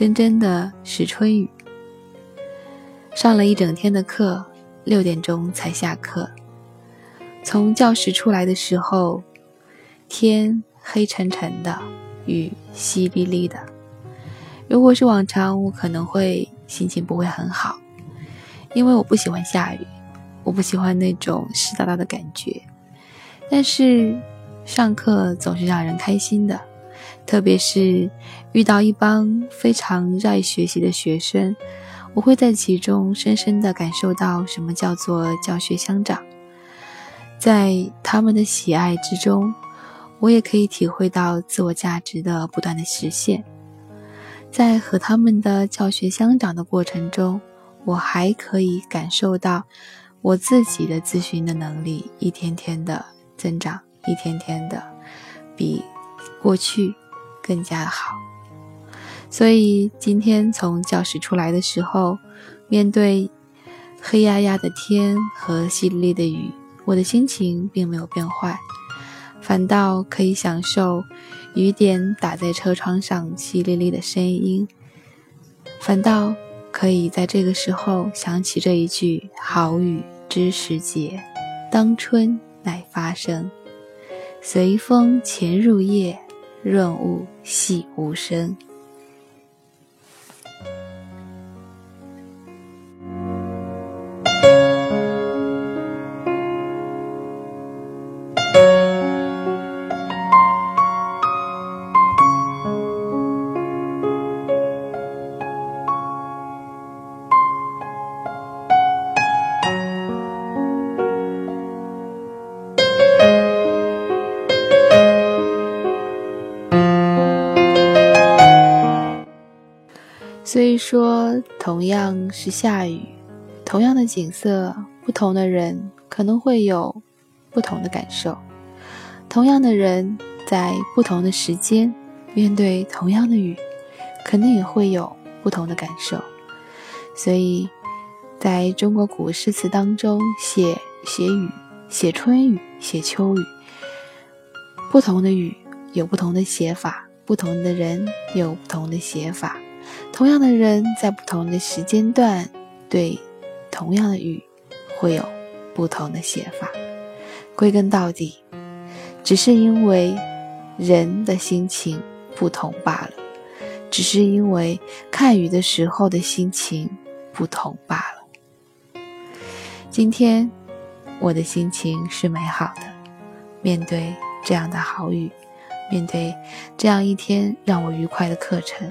真真的是春雨。上了一整天的课，六点钟才下课。从教室出来的时候，天黑沉沉的，雨淅沥沥的。如果是往常，我可能会心情不会很好，因为我不喜欢下雨，我不喜欢那种湿哒哒的感觉。但是上课总是让人开心的。特别是遇到一帮非常热爱学习的学生，我会在其中深深地感受到什么叫做教学相长。在他们的喜爱之中，我也可以体会到自我价值的不断的实现。在和他们的教学相长的过程中，我还可以感受到我自己的咨询的能力一天天的增长，一天天的比过去。更加好，所以今天从教室出来的时候，面对黑压压的天和淅沥沥的雨，我的心情并没有变坏，反倒可以享受雨点打在车窗上淅沥沥的声音，反倒可以在这个时候想起这一句“好雨知时节，当春乃发生，随风潜入夜”。润物细无声。所以说，同样是下雨，同样的景色，不同的人可能会有不同的感受。同样的人在不同的时间面对同样的雨，可能也会有不同的感受。所以，在中国古诗词当中，写写雨、写春雨、写秋雨，不同的雨有不同的写法，不同的人有不同的写法。同样的人在不同的时间段，对同样的雨，会有不同的写法。归根到底，只是因为人的心情不同罢了，只是因为看雨的时候的心情不同罢了。今天我的心情是美好的，面对这样的好雨，面对这样一天让我愉快的课程。